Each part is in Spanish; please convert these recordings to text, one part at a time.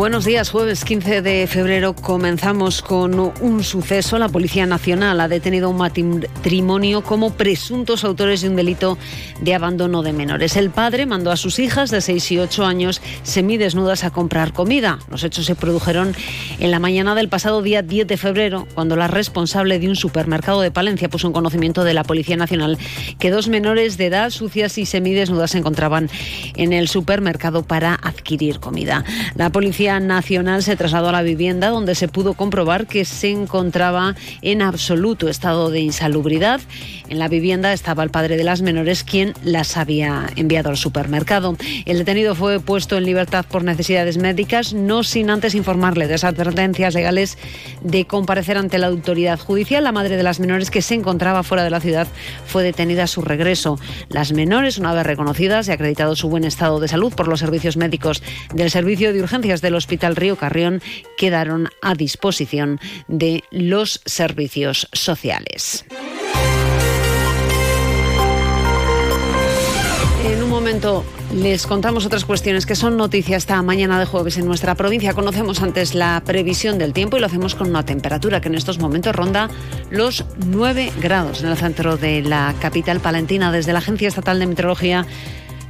Buenos días, jueves 15 de febrero comenzamos con un suceso. La Policía Nacional ha detenido a un matrimonio como presuntos autores de un delito de abandono de menores. El padre mandó a sus hijas de 6 y 8 años semidesnudas a comprar comida. Los hechos se produjeron en la mañana del pasado día 10 de febrero, cuando la responsable de un supermercado de Palencia puso en conocimiento de la Policía Nacional que dos menores de edad sucias y semidesnudas se encontraban en el supermercado para adquirir comida. La Policía Nacional se trasladó a la vivienda donde se pudo comprobar que se encontraba en absoluto estado de insalubridad. En la vivienda estaba el padre de las menores quien las había enviado al supermercado. El detenido fue puesto en libertad por necesidades médicas, no sin antes informarle de las advertencias legales de comparecer ante la autoridad judicial. La madre de las menores que se encontraba fuera de la ciudad fue detenida a su regreso. Las menores, una vez reconocidas y acreditado su buen estado de salud por los servicios médicos del Servicio de Urgencias del Hospital Río Carrión quedaron a disposición de los servicios sociales. Momento les contamos otras cuestiones que son noticias esta mañana de jueves en nuestra provincia. Conocemos antes la previsión del tiempo y lo hacemos con una temperatura que en estos momentos ronda los 9 grados en el centro de la capital palentina. Desde la Agencia Estatal de Meteorología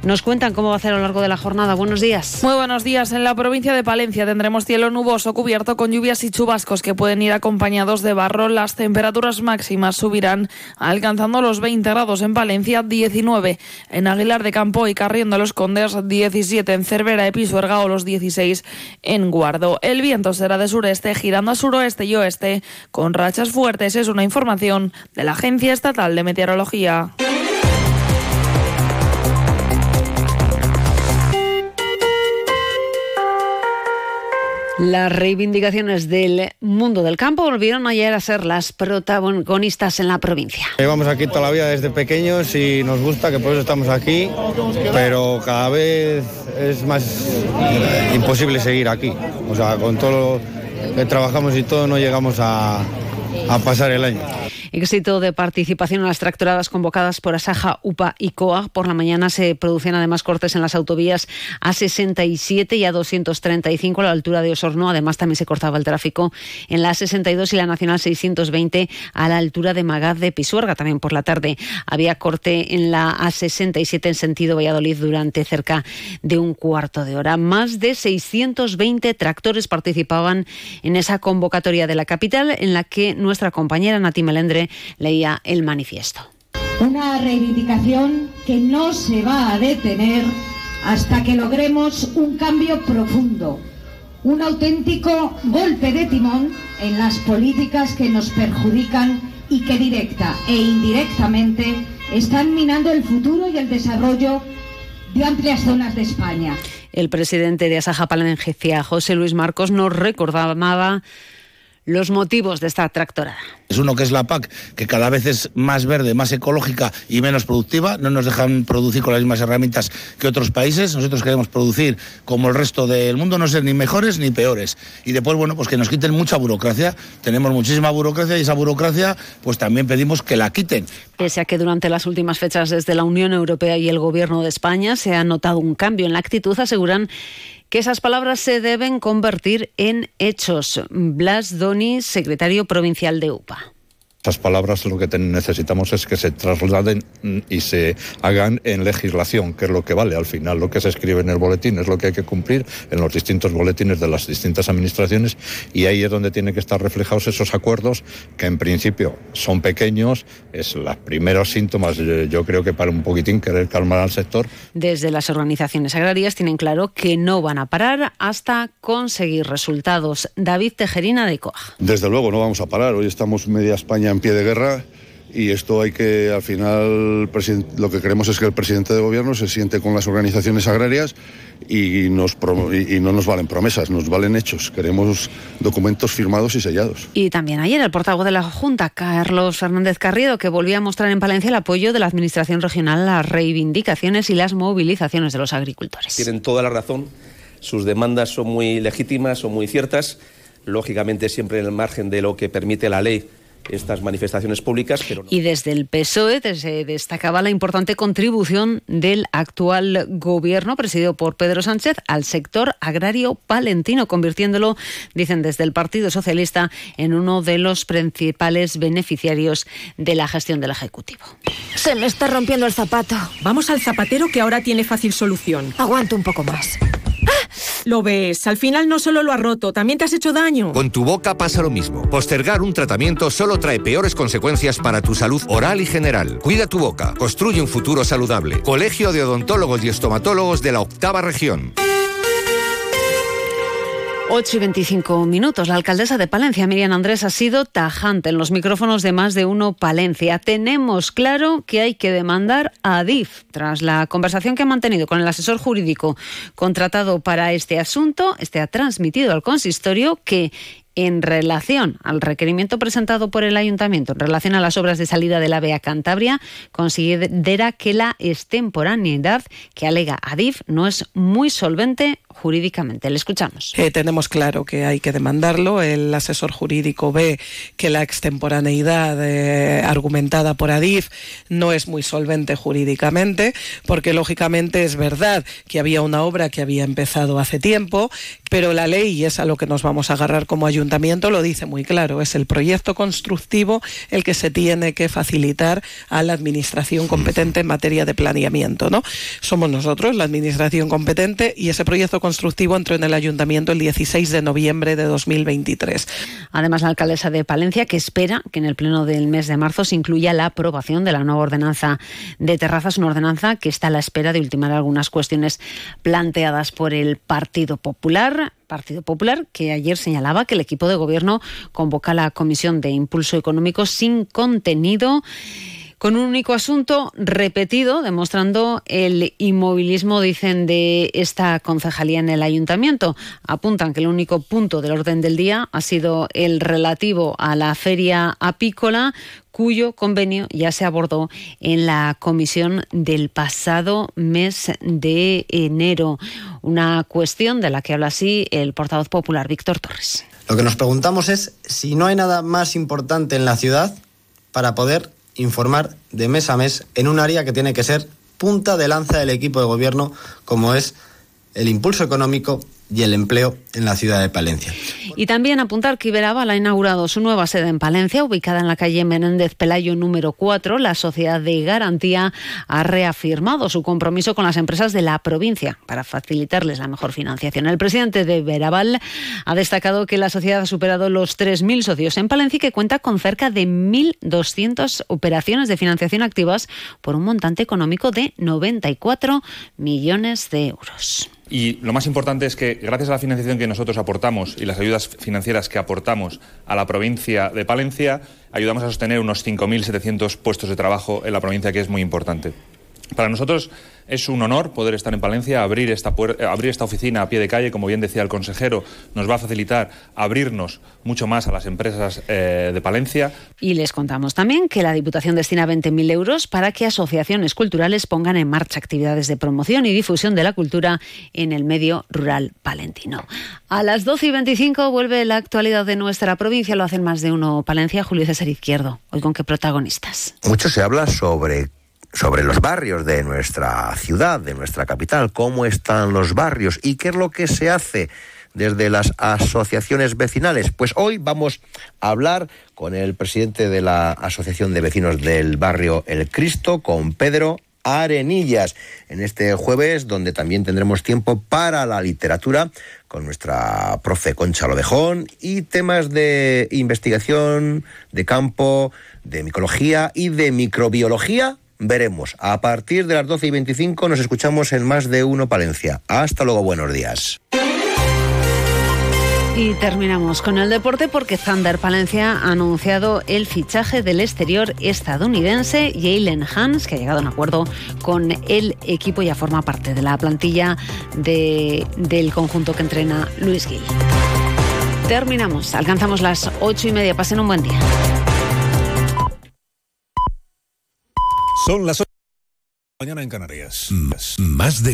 nos cuentan cómo va a ser a lo largo de la jornada. Buenos días. Muy buenos días. En la provincia de Palencia tendremos cielo nuboso cubierto con lluvias y chubascos que pueden ir acompañados de barro. Las temperaturas máximas subirán alcanzando los 20 grados en Palencia, 19 en Aguilar de Campo y Carriendo los Condes, 17 en Cervera y Pisuerga o los 16 en Guardo. El viento será de sureste girando a suroeste y oeste con rachas fuertes. Es una información de la Agencia Estatal de Meteorología. Las reivindicaciones del mundo del campo volvieron ayer a ser las protagonistas en la provincia. Llevamos aquí toda la vida desde pequeños y nos gusta que por eso estamos aquí, pero cada vez es más imposible seguir aquí. O sea, con todo lo que trabajamos y todo no llegamos a, a pasar el año. Éxito de participación en las tractoradas convocadas por Asaja, UPA y COA. Por la mañana se producían además cortes en las autovías A67 y A235 a la altura de Osorno. Además también se cortaba el tráfico en la A62 y la Nacional 620 a la altura de Magaz de Pisuerga. También por la tarde había corte en la A67 en sentido Valladolid durante cerca de un cuarto de hora. Más de 620 tractores participaban en esa convocatoria de la capital en la que nuestra compañera Nati Melendre leía el manifiesto. Una reivindicación que no se va a detener hasta que logremos un cambio profundo, un auténtico golpe de timón en las políticas que nos perjudican y que directa e indirectamente están minando el futuro y el desarrollo de amplias zonas de España. El presidente de Asaja Palencia, José Luis Marcos, nos recordaba los motivos de esta tractorada. Es uno que es la PAC, que cada vez es más verde, más ecológica y menos productiva. No nos dejan producir con las mismas herramientas que otros países. Nosotros queremos producir como el resto del mundo, no ser ni mejores ni peores. Y después, bueno, pues que nos quiten mucha burocracia. Tenemos muchísima burocracia y esa burocracia, pues también pedimos que la quiten. Pese a que durante las últimas fechas desde la Unión Europea y el Gobierno de España se ha notado un cambio en la actitud, aseguran que esas palabras se deben convertir en hechos. Blas Doni, secretario provincial de UPA. Esas palabras lo que necesitamos es que se trasladen y se hagan en legislación, que es lo que vale al final. Lo que se escribe en el boletín es lo que hay que cumplir en los distintos boletines de las distintas administraciones y ahí es donde tienen que estar reflejados esos acuerdos que en principio son pequeños, es los primeros síntomas, yo creo que para un poquitín querer calmar al sector. Desde las organizaciones agrarias tienen claro que no van a parar hasta conseguir resultados. David Tejerina de COA. Desde luego no vamos a parar. Hoy estamos media España en pie de guerra y esto hay que, al final, lo que queremos es que el presidente de gobierno se siente con las organizaciones agrarias y, nos, y no nos valen promesas, nos valen hechos. Queremos documentos firmados y sellados. Y también ayer el portavoz de la Junta, Carlos Fernández Carriedo, que volvía a mostrar en Palencia el apoyo de la Administración Regional a las reivindicaciones y las movilizaciones de los agricultores. Tienen toda la razón sus demandas son muy legítimas, son muy ciertas, lógicamente siempre en el margen de lo que permite la ley estas manifestaciones públicas. Pero Y desde el PSOE se destacaba la importante contribución del actual gobierno presidido por Pedro Sánchez al sector agrario palentino, convirtiéndolo, dicen desde el Partido Socialista, en uno de los principales beneficiarios de la gestión del Ejecutivo. Se me está rompiendo el zapato. Vamos al zapatero que ahora tiene fácil solución. Aguanto un poco más. Lo ves, al final no solo lo has roto, también te has hecho daño. Con tu boca pasa lo mismo. Postergar un tratamiento solo trae peores consecuencias para tu salud oral y general. Cuida tu boca, construye un futuro saludable. Colegio de Odontólogos y Estomatólogos de la Octava Región. 8 y 25 minutos. La alcaldesa de Palencia, Miriam Andrés, ha sido tajante en los micrófonos de más de uno Palencia. Tenemos claro que hay que demandar a Adif. Tras la conversación que ha mantenido con el asesor jurídico contratado para este asunto, este ha transmitido al consistorio que en relación al requerimiento presentado por el ayuntamiento en relación a las obras de salida del AVE a Cantabria, considera que la extemporaneidad que alega Adif no es muy solvente jurídicamente. Le escuchamos. Eh, tenemos claro que hay que demandarlo. El asesor jurídico ve que la extemporaneidad eh, argumentada por Adif no es muy solvente jurídicamente, porque lógicamente es verdad que había una obra que había empezado hace tiempo, pero la ley, y es a lo que nos vamos a agarrar como ayuntamiento, lo dice muy claro. Es el proyecto constructivo el que se tiene que facilitar a la administración competente en materia de planeamiento. ¿no? Somos nosotros la administración competente y ese proyecto constructivo entró en el ayuntamiento el 16 de noviembre de 2023. Además, la alcaldesa de Palencia que espera que en el pleno del mes de marzo se incluya la aprobación de la nueva ordenanza de terrazas, una ordenanza que está a la espera de ultimar algunas cuestiones planteadas por el Partido Popular. Partido Popular, que ayer señalaba que el equipo de gobierno convoca a la Comisión de Impulso Económico sin contenido con un único asunto repetido, demostrando el inmovilismo, dicen, de esta concejalía en el ayuntamiento. Apuntan que el único punto del orden del día ha sido el relativo a la feria apícola, cuyo convenio ya se abordó en la comisión del pasado mes de enero. Una cuestión de la que habla así el portavoz popular Víctor Torres. Lo que nos preguntamos es si no hay nada más importante en la ciudad para poder informar de mes a mes en un área que tiene que ser punta de lanza del equipo de gobierno como es el impulso económico y el empleo en la ciudad de Palencia. Y también apuntar que Iberaval ha inaugurado su nueva sede en Palencia, ubicada en la calle Menéndez Pelayo número 4. La sociedad de garantía ha reafirmado su compromiso con las empresas de la provincia para facilitarles la mejor financiación. El presidente de Iberaval ha destacado que la sociedad ha superado los 3.000 socios en Palencia y que cuenta con cerca de 1.200 operaciones de financiación activas por un montante económico de 94 millones de euros. Y lo más importante es que gracias a la financiación que nosotros aportamos y las ayudas financieras que aportamos a la provincia de Palencia, ayudamos a sostener unos 5.700 puestos de trabajo en la provincia, que es muy importante. Para nosotros es un honor poder estar en Palencia, abrir esta, abrir esta oficina a pie de calle, como bien decía el consejero, nos va a facilitar abrirnos mucho más a las empresas eh, de Palencia. Y les contamos también que la Diputación destina 20.000 euros para que asociaciones culturales pongan en marcha actividades de promoción y difusión de la cultura en el medio rural palentino. A las 12 y 25 vuelve la actualidad de nuestra provincia, lo hacen más de uno Palencia, Julio César Izquierdo. Hoy con qué protagonistas. Mucho se habla sobre sobre los barrios de nuestra ciudad, de nuestra capital, cómo están los barrios y qué es lo que se hace desde las asociaciones vecinales. Pues hoy vamos a hablar con el presidente de la Asociación de Vecinos del Barrio El Cristo, con Pedro Arenillas, en este jueves, donde también tendremos tiempo para la literatura con nuestra profe Concha Lodejón y temas de investigación, de campo, de micología y de microbiología veremos. A partir de las 12 y 25 nos escuchamos en Más de Uno Palencia. Hasta luego, buenos días. Y terminamos con el deporte porque Thunder Palencia ha anunciado el fichaje del exterior estadounidense Jalen Hans, que ha llegado a un acuerdo con el equipo y ya forma parte de la plantilla de, del conjunto que entrena Luis Gil. Terminamos, alcanzamos las ocho y media. Pasen un buen día. Son las 8 de la mañana en Canarias. Más de